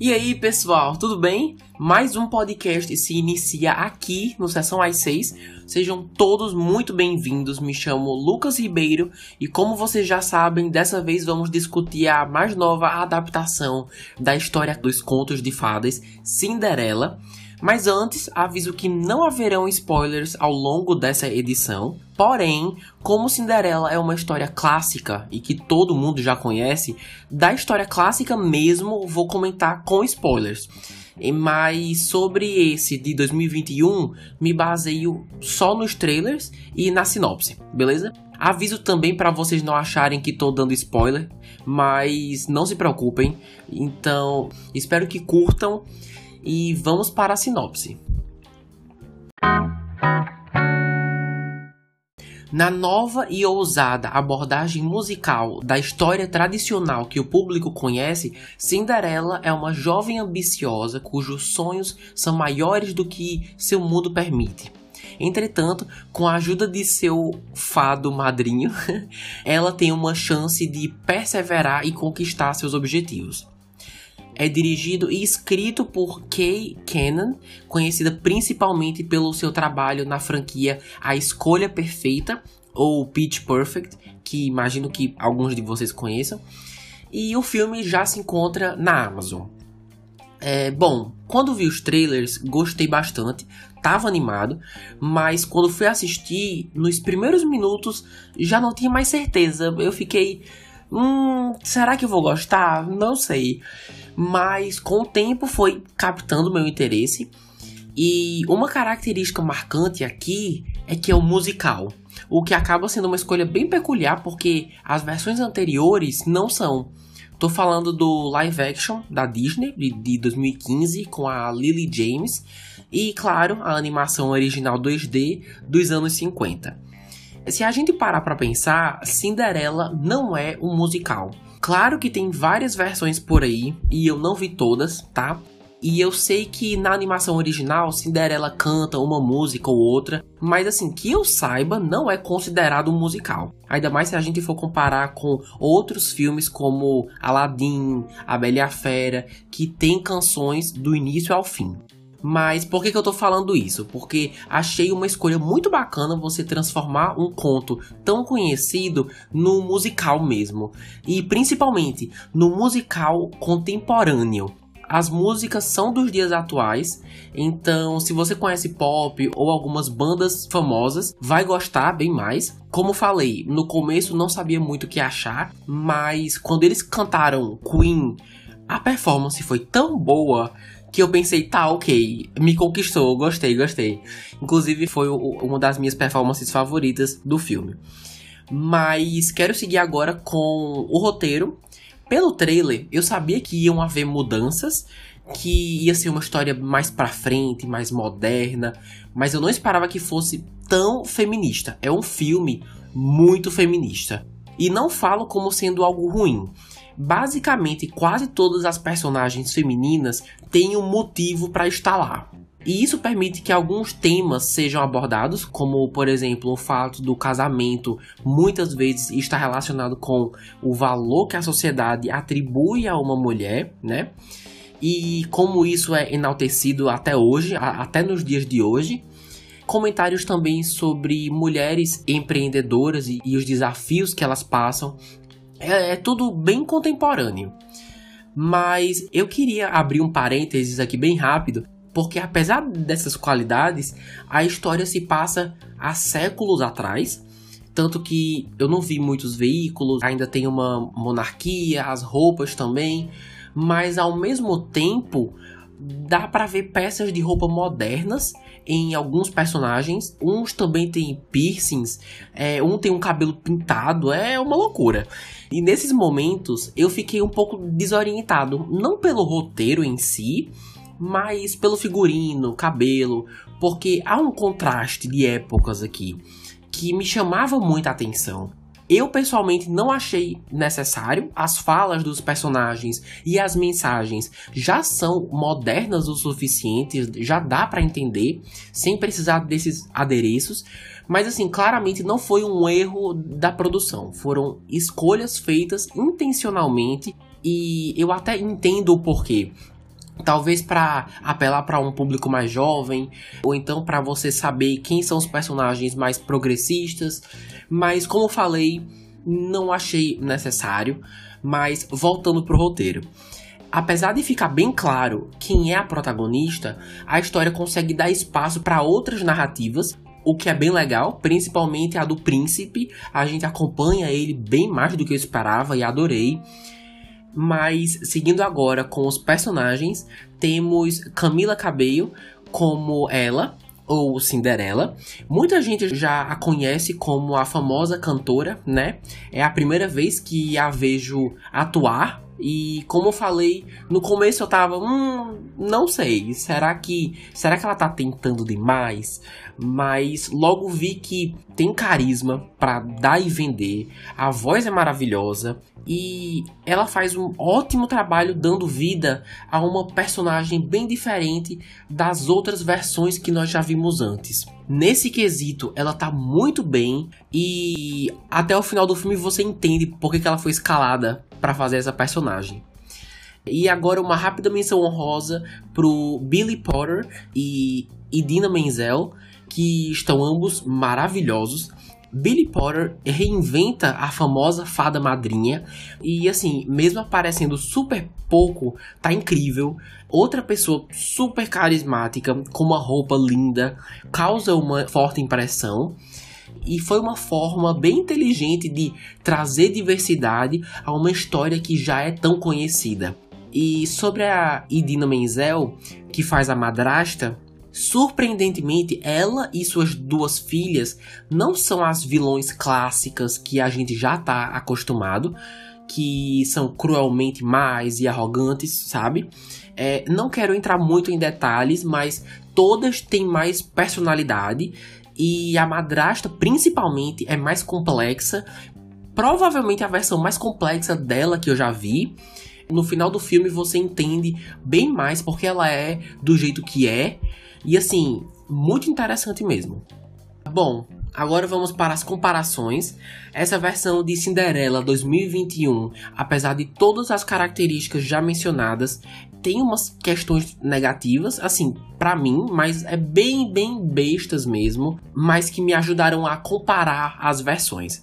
E aí, pessoal, tudo bem? Mais um podcast se inicia aqui no Sessão às 6. Sejam todos muito bem-vindos. Me chamo Lucas Ribeiro e, como vocês já sabem, dessa vez vamos discutir a mais nova adaptação da história dos contos de fadas, Cinderela. Mas antes, aviso que não haverão spoilers ao longo dessa edição. Porém, como Cinderela é uma história clássica e que todo mundo já conhece, da história clássica mesmo vou comentar com spoilers. Mas sobre esse de 2021, me baseio só nos trailers e na sinopse, beleza? Aviso também para vocês não acharem que tô dando spoiler, mas não se preocupem. Então, espero que curtam e vamos para a sinopse. Na nova e ousada abordagem musical da história tradicional que o público conhece, Cinderela é uma jovem ambiciosa cujos sonhos são maiores do que seu mundo permite. Entretanto, com a ajuda de seu fado madrinho, ela tem uma chance de perseverar e conquistar seus objetivos é dirigido e escrito por Kay Cannon, conhecida principalmente pelo seu trabalho na franquia A Escolha Perfeita ou Pitch Perfect, que imagino que alguns de vocês conheçam. E o filme já se encontra na Amazon. É, bom, quando vi os trailers, gostei bastante, tava animado, mas quando fui assistir, nos primeiros minutos já não tinha mais certeza. Eu fiquei, hum, será que eu vou gostar? Não sei mas com o tempo foi captando meu interesse. E uma característica marcante aqui é que é o musical, o que acaba sendo uma escolha bem peculiar porque as versões anteriores não são. Tô falando do live action da Disney de 2015 com a Lily James e, claro, a animação original 2D dos anos 50. Se a gente parar para pensar, Cinderela não é um musical. Claro que tem várias versões por aí e eu não vi todas, tá? E eu sei que na animação original Cinderela canta uma música ou outra, mas assim, que eu saiba, não é considerado um musical. Ainda mais se a gente for comparar com outros filmes como Aladdin, A Bela e a Fera, que tem canções do início ao fim. Mas por que, que eu tô falando isso? Porque achei uma escolha muito bacana você transformar um conto tão conhecido no musical mesmo. E principalmente no musical contemporâneo. As músicas são dos dias atuais, então se você conhece pop ou algumas bandas famosas, vai gostar bem mais. Como falei, no começo não sabia muito o que achar, mas quando eles cantaram Queen, a performance foi tão boa que eu pensei, tá, ok, me conquistou, gostei, gostei. Inclusive foi uma das minhas performances favoritas do filme. Mas quero seguir agora com o roteiro. Pelo trailer, eu sabia que iam haver mudanças, que ia ser uma história mais pra frente, mais moderna, mas eu não esperava que fosse tão feminista. É um filme muito feminista. E não falo como sendo algo ruim. Basicamente, quase todas as personagens femininas têm um motivo para estar lá. E isso permite que alguns temas sejam abordados, como por exemplo o fato do casamento muitas vezes está relacionado com o valor que a sociedade atribui a uma mulher, né? E como isso é enaltecido até hoje, até nos dias de hoje. Comentários também sobre mulheres empreendedoras e, e os desafios que elas passam é, é tudo bem contemporâneo. Mas eu queria abrir um parênteses aqui bem rápido, porque apesar dessas qualidades, a história se passa há séculos atrás. Tanto que eu não vi muitos veículos, ainda tem uma monarquia, as roupas também, mas ao mesmo tempo dá para ver peças de roupa modernas em alguns personagens. Uns também têm piercings, é, um tem um cabelo pintado, é uma loucura. E nesses momentos eu fiquei um pouco desorientado, não pelo roteiro em si, mas pelo figurino, cabelo, porque há um contraste de épocas aqui que me chamava muita atenção. Eu pessoalmente não achei necessário. As falas dos personagens e as mensagens já são modernas o suficiente, já dá para entender sem precisar desses adereços. Mas assim, claramente não foi um erro da produção. Foram escolhas feitas intencionalmente e eu até entendo o porquê. Talvez para apelar para um público mais jovem, ou então para você saber quem são os personagens mais progressistas, mas como falei, não achei necessário. Mas voltando pro roteiro. Apesar de ficar bem claro quem é a protagonista, a história consegue dar espaço para outras narrativas, o que é bem legal, principalmente a do príncipe. A gente acompanha ele bem mais do que eu esperava e adorei. Mas seguindo agora com os personagens, temos Camila Cabello como ela, ou Cinderela. Muita gente já a conhece como a famosa cantora, né? É a primeira vez que a vejo atuar. E como eu falei, no começo eu tava, hum, não sei, será que será que ela tá tentando demais? Mas logo vi que tem carisma para dar e vender. A voz é maravilhosa e ela faz um ótimo trabalho dando vida a uma personagem bem diferente das outras versões que nós já vimos antes. Nesse quesito, ela tá muito bem e até o final do filme você entende por que ela foi escalada para fazer essa personagem. E agora uma rápida menção honrosa pro Billy Potter e Idina Menzel, que estão ambos maravilhosos. Billy Potter reinventa a famosa fada madrinha e assim, mesmo aparecendo super pouco, tá incrível. Outra pessoa super carismática, com uma roupa linda, causa uma forte impressão. E foi uma forma bem inteligente de trazer diversidade a uma história que já é tão conhecida. E sobre a Idina Menzel, que faz a madrasta, Surpreendentemente, ela e suas duas filhas não são as vilões clássicas que a gente já tá acostumado, que são cruelmente más e arrogantes, sabe? É, não quero entrar muito em detalhes, mas todas têm mais personalidade e a madrasta, principalmente, é mais complexa. Provavelmente a versão mais complexa dela que eu já vi. No final do filme você entende bem mais porque ela é do jeito que é e assim, muito interessante mesmo. Bom, agora vamos para as comparações. Essa versão de Cinderela 2021, apesar de todas as características já mencionadas, tem umas questões negativas, assim, para mim, mas é bem, bem bestas mesmo, mas que me ajudaram a comparar as versões.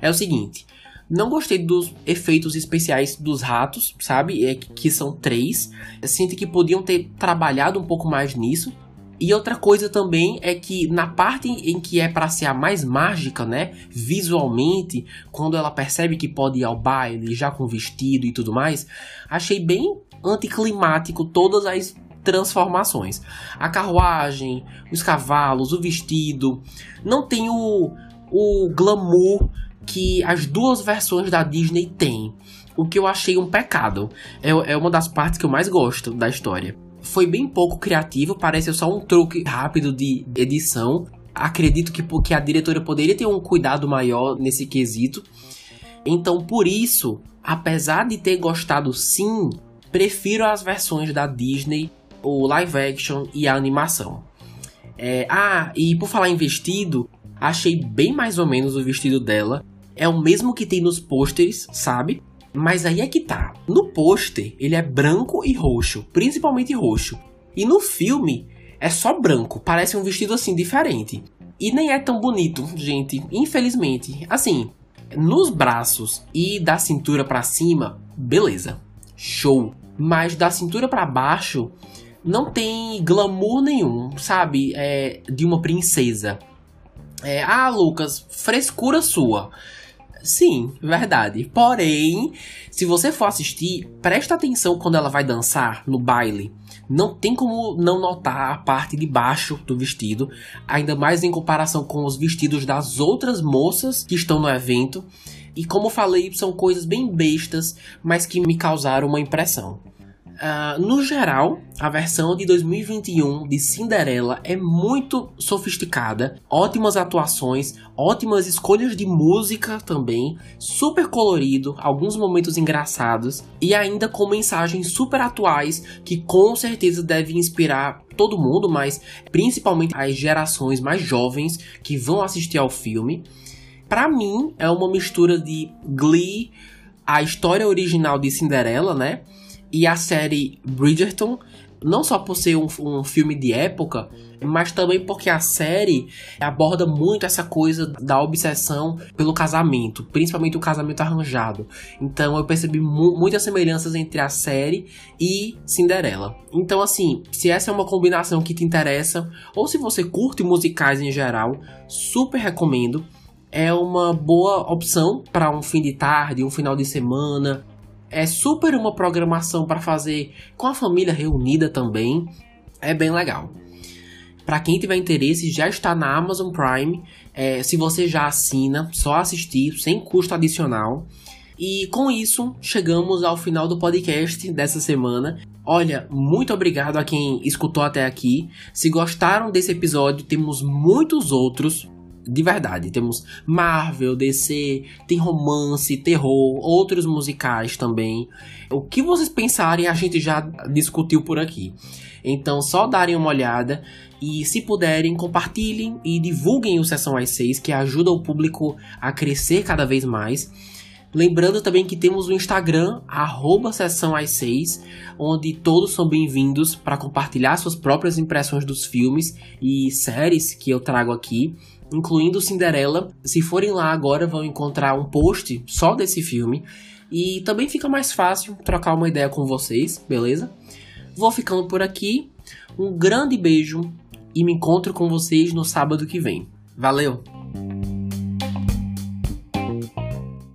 É o seguinte, não gostei dos efeitos especiais dos ratos, sabe? É que são três. Sinto que podiam ter trabalhado um pouco mais nisso. E outra coisa também é que na parte em que é para ser a mais mágica, né, visualmente, quando ela percebe que pode ir ao baile já com vestido e tudo mais, achei bem anticlimático todas as transformações. A carruagem, os cavalos, o vestido, não tem o, o glamour que as duas versões da Disney têm. O que eu achei um pecado. É, é uma das partes que eu mais gosto da história foi bem pouco criativo, parece só um truque rápido de edição. Acredito que, que a diretora poderia ter um cuidado maior nesse quesito. Então, por isso, apesar de ter gostado sim, prefiro as versões da Disney, o live action e a animação. É, ah, e por falar em vestido, achei bem mais ou menos o vestido dela. É o mesmo que tem nos pôsteres, sabe? Mas aí é que tá. No pôster, ele é branco e roxo, principalmente roxo. E no filme, é só branco, parece um vestido assim diferente. E nem é tão bonito, gente, infelizmente. Assim, nos braços e da cintura para cima, beleza. Show. Mas da cintura para baixo, não tem glamour nenhum, sabe? É de uma princesa. É, ah, Lucas, frescura sua. Sim, verdade. Porém, se você for assistir, presta atenção quando ela vai dançar no baile. Não tem como não notar a parte de baixo do vestido, ainda mais em comparação com os vestidos das outras moças que estão no evento. E como falei, são coisas bem bestas, mas que me causaram uma impressão. Uh, no geral, a versão de 2021 de Cinderela é muito sofisticada, ótimas atuações, ótimas escolhas de música também, super colorido, alguns momentos engraçados e ainda com mensagens super atuais que com certeza devem inspirar todo mundo, mas principalmente as gerações mais jovens que vão assistir ao filme. Para mim, é uma mistura de Glee, a história original de Cinderela, né? E a série Bridgerton, não só por ser um, um, filme de época, mas também porque a série aborda muito essa coisa da obsessão pelo casamento, principalmente o casamento arranjado. Então eu percebi mu muitas semelhanças entre a série e Cinderela. Então, assim, se essa é uma combinação que te interessa, ou se você curte musicais em geral, super recomendo. É uma boa opção para um fim de tarde, um final de semana, é super uma programação para fazer com a família reunida também. É bem legal. Para quem tiver interesse, já está na Amazon Prime. É, se você já assina, só assistir, sem custo adicional. E com isso, chegamos ao final do podcast dessa semana. Olha, muito obrigado a quem escutou até aqui. Se gostaram desse episódio, temos muitos outros de verdade. Temos Marvel, DC, tem romance, terror, outros musicais também. O que vocês pensarem, a gente já discutiu por aqui. Então, só darem uma olhada e, se puderem, compartilhem e divulguem o Sessão às 6, que ajuda o público a crescer cada vez mais. Lembrando também que temos o Instagram, arroba sessão às 6, onde todos são bem-vindos para compartilhar suas próprias impressões dos filmes e séries que eu trago aqui incluindo Cinderela. Se forem lá agora, vão encontrar um post só desse filme. E também fica mais fácil trocar uma ideia com vocês, beleza? Vou ficando por aqui. Um grande beijo e me encontro com vocês no sábado que vem. Valeu!